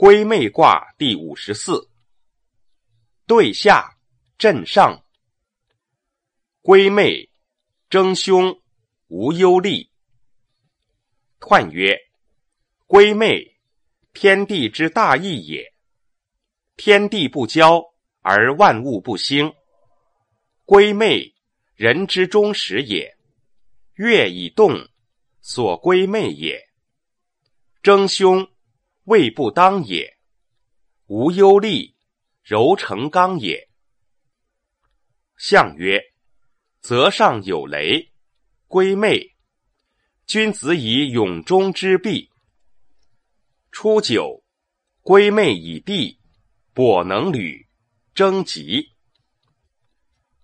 归妹卦第五十四。对下震上。归妹，争凶，无忧虑。彖曰：归妹，天地之大义也。天地不交而万物不兴。归妹，人之终始也。月以动，所归妹也。争凶。位不当也，无忧虑，柔成刚也。象曰：泽上有雷，归妹。君子以永中之弊。初九，归妹以地，跛能履，征吉。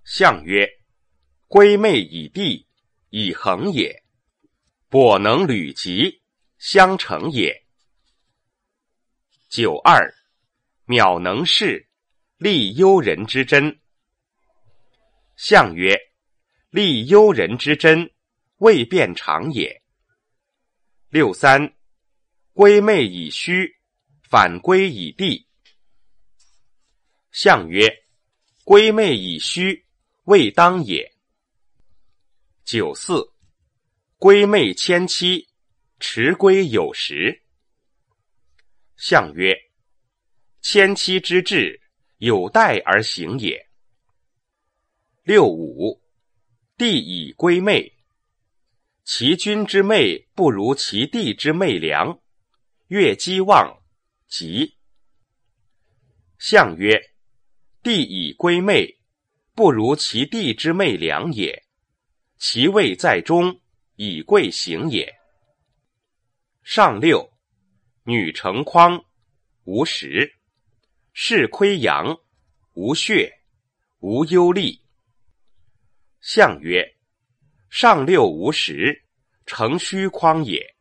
象曰：归妹以地，以恒也。跛能履吉，相成也。九二，渺能事，利幽人之真。象曰：利幽人之真，未变常也。六三，归妹以虚，反归以地。象曰：归妹以虚，未当也。九四，归妹迁妻，迟归有时。象曰：迁妻之志，有待而行也。六五，地以归妹，其君之妹不如其弟之妹良，月积旺，吉。象曰：地以归妹，不如其弟之妹良也，其位在中，以贵行也。上六。女成筐，无实；是亏阳，无血，无忧虑。象曰：上六无实，成虚筐也。